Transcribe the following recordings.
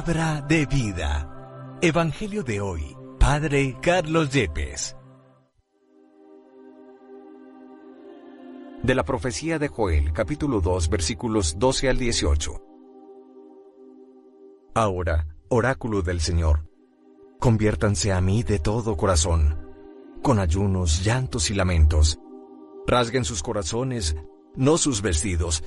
Palabra de vida. Evangelio de hoy. Padre Carlos Yepes. De la profecía de Joel, capítulo 2, versículos 12 al 18. Ahora, oráculo del Señor, conviértanse a mí de todo corazón, con ayunos, llantos y lamentos. Rasguen sus corazones, no sus vestidos,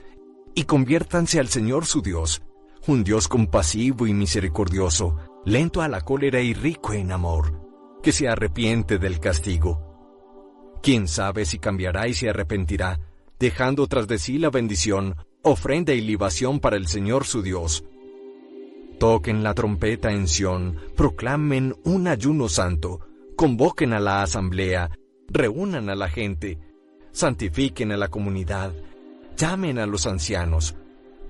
y conviértanse al Señor su Dios, un Dios compasivo y misericordioso, lento a la cólera y rico en amor, que se arrepiente del castigo. ¿Quién sabe si cambiará y se arrepentirá, dejando tras de sí la bendición, ofrenda y libación para el Señor su Dios? Toquen la trompeta en Sión, proclamen un ayuno santo, convoquen a la asamblea, reúnan a la gente, santifiquen a la comunidad, llamen a los ancianos,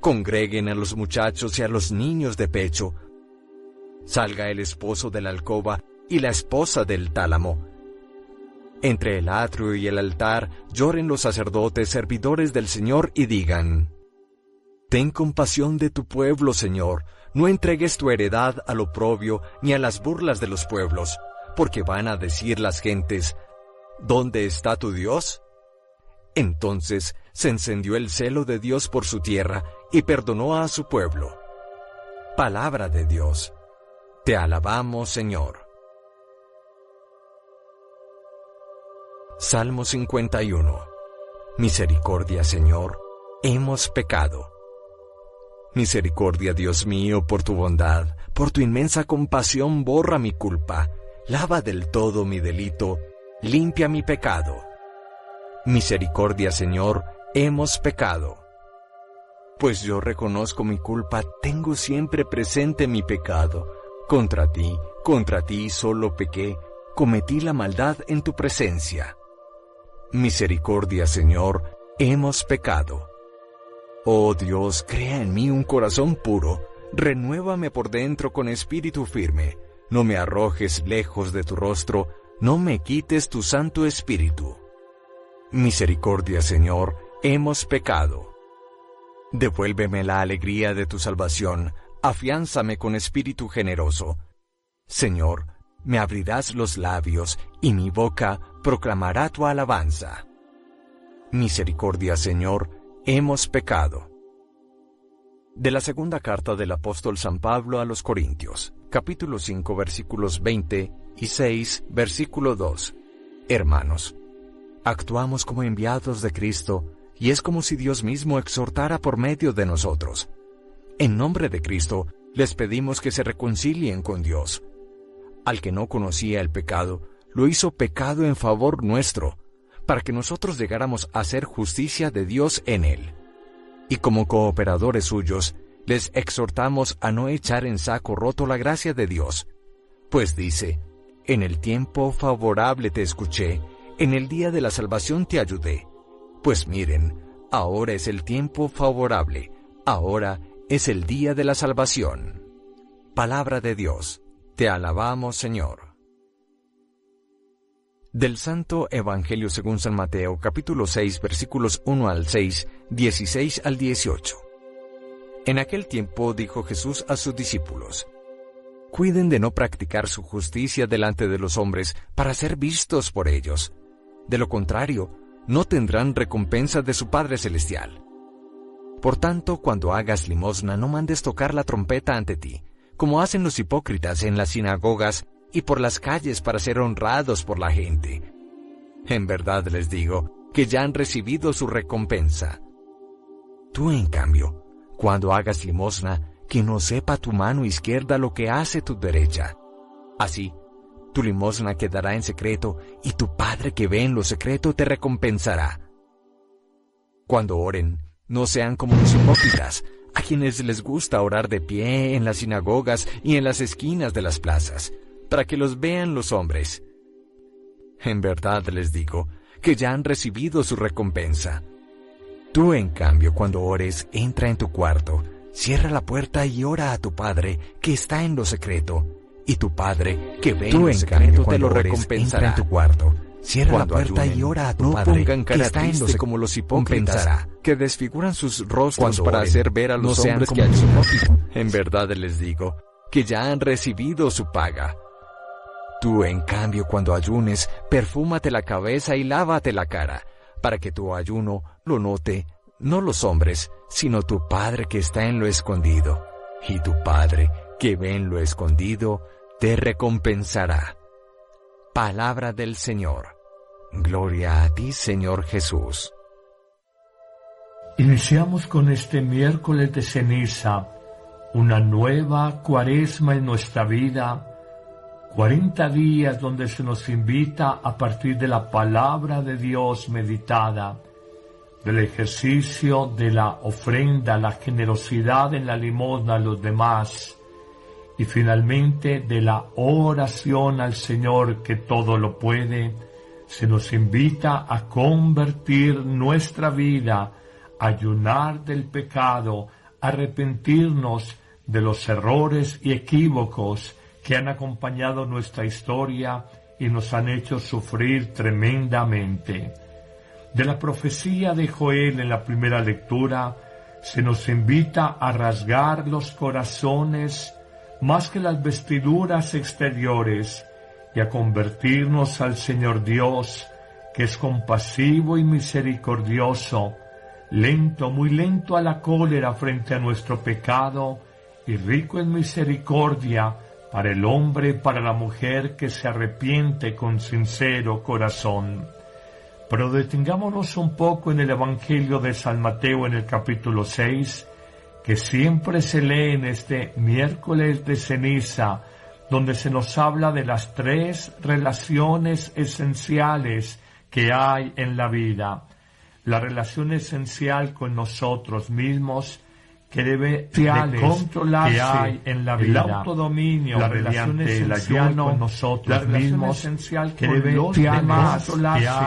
congreguen a los muchachos y a los niños de pecho. Salga el esposo de la alcoba y la esposa del tálamo. Entre el atrio y el altar lloren los sacerdotes servidores del Señor y digan, Ten compasión de tu pueblo, Señor, no entregues tu heredad al oprobio ni a las burlas de los pueblos, porque van a decir las gentes, ¿Dónde está tu Dios? Entonces se encendió el celo de Dios por su tierra y perdonó a su pueblo. Palabra de Dios. Te alabamos, Señor. Salmo 51. Misericordia, Señor, hemos pecado. Misericordia, Dios mío, por tu bondad, por tu inmensa compasión, borra mi culpa, lava del todo mi delito, limpia mi pecado. Misericordia, Señor, hemos pecado. Pues yo reconozco mi culpa, tengo siempre presente mi pecado. Contra ti, contra ti solo pequé, cometí la maldad en tu presencia. Misericordia, Señor, hemos pecado. Oh Dios, crea en mí un corazón puro, renuévame por dentro con espíritu firme, no me arrojes lejos de tu rostro, no me quites tu santo espíritu. Misericordia, Señor, hemos pecado. Devuélveme la alegría de tu salvación, afiánzame con espíritu generoso. Señor, me abrirás los labios, y mi boca proclamará tu alabanza. Misericordia, Señor, hemos pecado. De la segunda carta del apóstol San Pablo a los Corintios, capítulo 5, versículos 20 y 6, versículo 2. Hermanos, actuamos como enviados de Cristo, y es como si Dios mismo exhortara por medio de nosotros. En nombre de Cristo, les pedimos que se reconcilien con Dios. Al que no conocía el pecado, lo hizo pecado en favor nuestro, para que nosotros llegáramos a hacer justicia de Dios en él. Y como cooperadores suyos, les exhortamos a no echar en saco roto la gracia de Dios, pues dice, en el tiempo favorable te escuché, en el día de la salvación te ayudé. Pues miren, ahora es el tiempo favorable, ahora es el día de la salvación. Palabra de Dios, te alabamos Señor. Del Santo Evangelio según San Mateo capítulo 6 versículos 1 al 6, 16 al 18. En aquel tiempo dijo Jesús a sus discípulos, Cuiden de no practicar su justicia delante de los hombres para ser vistos por ellos. De lo contrario, no tendrán recompensa de su Padre Celestial. Por tanto, cuando hagas limosna, no mandes tocar la trompeta ante ti, como hacen los hipócritas en las sinagogas y por las calles para ser honrados por la gente. En verdad les digo que ya han recibido su recompensa. Tú, en cambio, cuando hagas limosna, que no sepa tu mano izquierda lo que hace tu derecha. Así, tu limosna quedará en secreto y tu Padre que ve en lo secreto te recompensará. Cuando oren, no sean como los hipócritas, a quienes les gusta orar de pie en las sinagogas y en las esquinas de las plazas, para que los vean los hombres. En verdad les digo que ya han recibido su recompensa. Tú, en cambio, cuando ores, entra en tu cuarto, Cierra la puerta y ora a tu Padre que está en lo secreto, y tu Padre que ve en lo secreto te lo recompensará en tu cuarto. Cierra la puerta y ora a tu Padre que está en lo secreto como los hipócritas que desfiguran sus rostros para hacer ver a los hombres que ayudan. En verdad les digo que ya han recibido su paga. Tú, en cambio, cuando ayunes, perfúmate la cabeza y lávate la cara, para que tu ayuno lo note no los hombres, sino tu Padre que está en lo escondido. Y tu Padre que ve en lo escondido, te recompensará. Palabra del Señor. Gloria a ti, Señor Jesús. Iniciamos con este miércoles de ceniza una nueva cuaresma en nuestra vida, cuarenta días donde se nos invita a partir de la palabra de Dios meditada, del ejercicio de la ofrenda, la generosidad en la limosna a los demás y finalmente de la oración al Señor que todo lo puede, se nos invita a convertir nuestra vida ayunar del pecado, arrepentirnos de los errores y equívocos que han acompañado nuestra historia y nos han hecho sufrir tremendamente. De la profecía de Joel en la primera lectura, se nos invita a rasgar los corazones más que las vestiduras exteriores y a convertirnos al Señor Dios, que es compasivo y misericordioso, lento, muy lento a la cólera frente a nuestro pecado y rico en misericordia para el hombre, para la mujer que se arrepiente con sincero corazón. Pero detengámonos un poco en el Evangelio de San Mateo en el capítulo 6, que siempre se lee en este miércoles de ceniza, donde se nos habla de las tres relaciones esenciales que hay en la vida. La relación esencial con nosotros mismos que debe de controlarse que hay en la vida, el autodominio, la relación esencial con nosotros mismos, esencial que debe demás,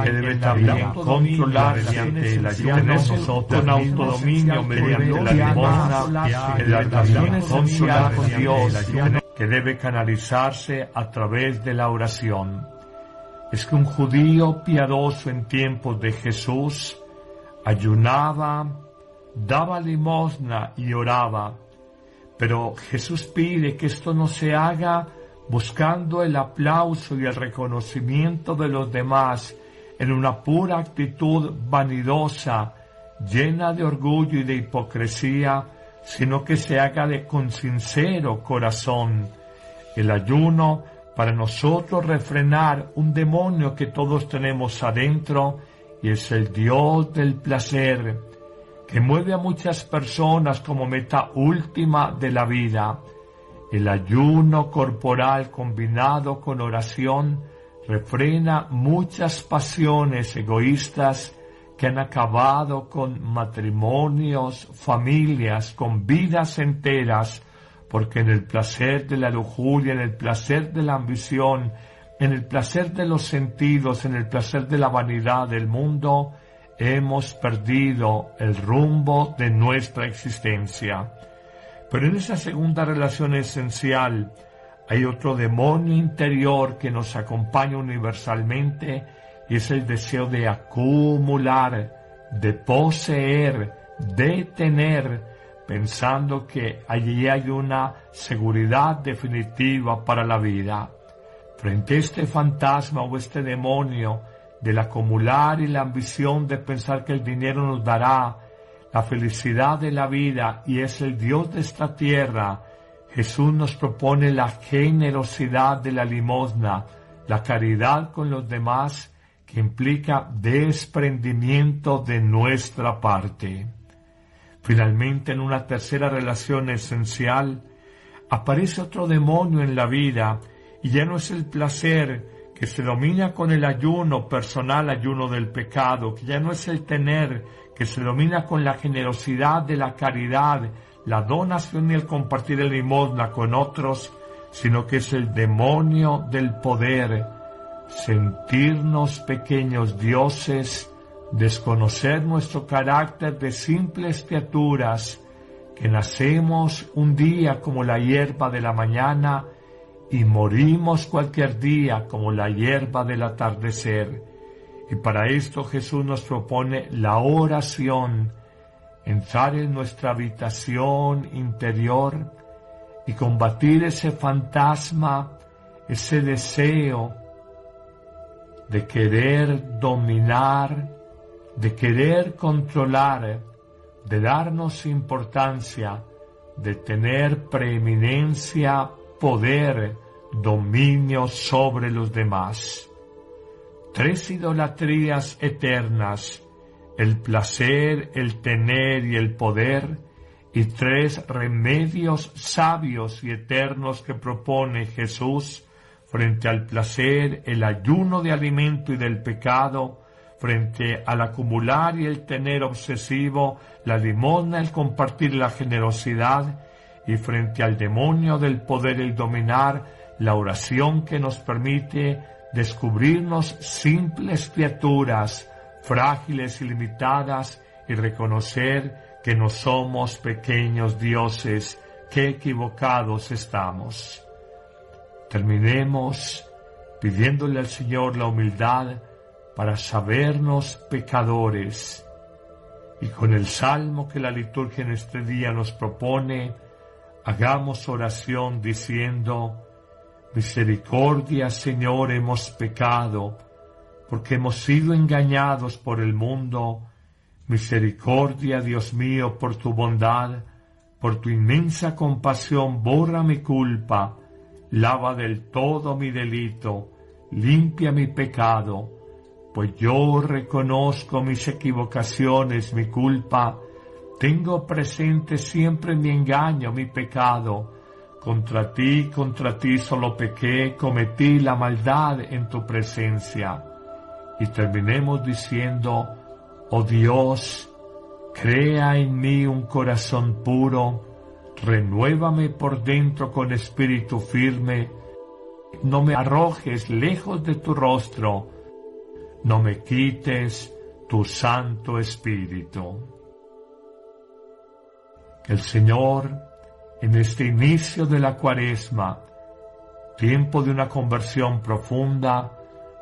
que debe también controlarse mediante nosotros con autodominio mediante la limosna, relación esencial con Dios, que debe canalizarse a través de la oración. Es que un judío piadoso en tiempos de Jesús ayunaba, daba limosna y oraba. Pero Jesús pide que esto no se haga buscando el aplauso y el reconocimiento de los demás en una pura actitud vanidosa, llena de orgullo y de hipocresía, sino que se haga de con sincero corazón. El ayuno para nosotros refrenar un demonio que todos tenemos adentro y es el Dios del placer que mueve a muchas personas como meta última de la vida. El ayuno corporal combinado con oración refrena muchas pasiones egoístas que han acabado con matrimonios, familias, con vidas enteras, porque en el placer de la lujuria, en el placer de la ambición, en el placer de los sentidos, en el placer de la vanidad del mundo, hemos perdido el rumbo de nuestra existencia. Pero en esa segunda relación esencial hay otro demonio interior que nos acompaña universalmente y es el deseo de acumular, de poseer, de tener, pensando que allí hay una seguridad definitiva para la vida. Frente a este fantasma o este demonio del acumular y la ambición de pensar que el dinero nos dará la felicidad de la vida y es el Dios de esta tierra, Jesús nos propone la generosidad de la limosna, la caridad con los demás, que implica desprendimiento de nuestra parte. Finalmente, en una tercera relación esencial, aparece otro demonio en la vida y ya no es el placer que se domina con el ayuno personal, ayuno del pecado, que ya no es el tener, que se domina con la generosidad de la caridad, la donación y el compartir el limosna con otros, sino que es el demonio del poder, sentirnos pequeños dioses, desconocer nuestro carácter de simples criaturas, que nacemos un día como la hierba de la mañana, y morimos cualquier día como la hierba del atardecer. Y para esto Jesús nos propone la oración, entrar en nuestra habitación interior y combatir ese fantasma, ese deseo de querer dominar, de querer controlar, de darnos importancia, de tener preeminencia, poder, dominio sobre los demás. Tres idolatrías eternas, el placer, el tener y el poder, y tres remedios sabios y eternos que propone Jesús frente al placer, el ayuno de alimento y del pecado, frente al acumular y el tener obsesivo, la limosna, el compartir la generosidad, y frente al demonio del poder el dominar, la oración que nos permite descubrirnos simples criaturas, frágiles y limitadas, y reconocer que no somos pequeños dioses, que equivocados estamos. Terminemos pidiéndole al Señor la humildad para sabernos pecadores, y con el salmo que la liturgia en este día nos propone, hagamos oración diciendo, Misericordia, Señor, hemos pecado, porque hemos sido engañados por el mundo. Misericordia, Dios mío, por tu bondad, por tu inmensa compasión, borra mi culpa, lava del todo mi delito, limpia mi pecado, pues yo reconozco mis equivocaciones, mi culpa, tengo presente siempre mi engaño, mi pecado, contra ti, contra ti solo pequé, cometí la maldad en tu presencia. Y terminemos diciendo, oh Dios, crea en mí un corazón puro, renuévame por dentro con espíritu firme, no me arrojes lejos de tu rostro, no me quites tu Santo Espíritu. El Señor en este inicio de la cuaresma, tiempo de una conversión profunda,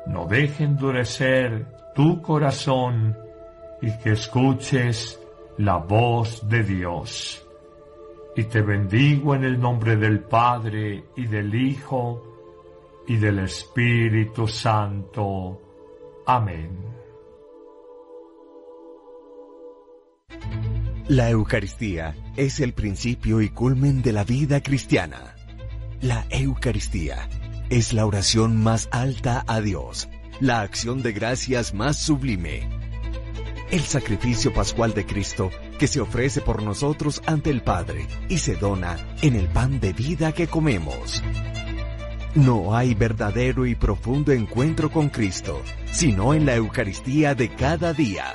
no deje endurecer tu corazón y que escuches la voz de Dios. Y te bendigo en el nombre del Padre y del Hijo y del Espíritu Santo. Amén. La Eucaristía es el principio y culmen de la vida cristiana. La Eucaristía es la oración más alta a Dios, la acción de gracias más sublime. El sacrificio pascual de Cristo que se ofrece por nosotros ante el Padre y se dona en el pan de vida que comemos. No hay verdadero y profundo encuentro con Cristo, sino en la Eucaristía de cada día.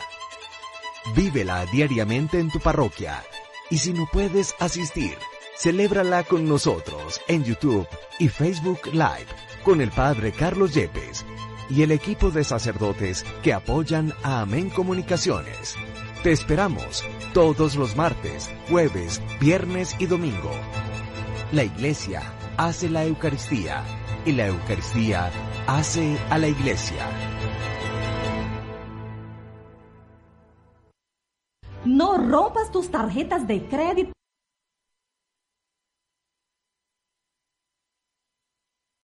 Vívela diariamente en tu parroquia. Y si no puedes asistir, celébrala con nosotros en YouTube y Facebook Live con el Padre Carlos Yepes y el equipo de sacerdotes que apoyan a Amén Comunicaciones. Te esperamos todos los martes, jueves, viernes y domingo. La Iglesia hace la Eucaristía y la Eucaristía hace a la Iglesia. Rompas tus tarjetas de crédito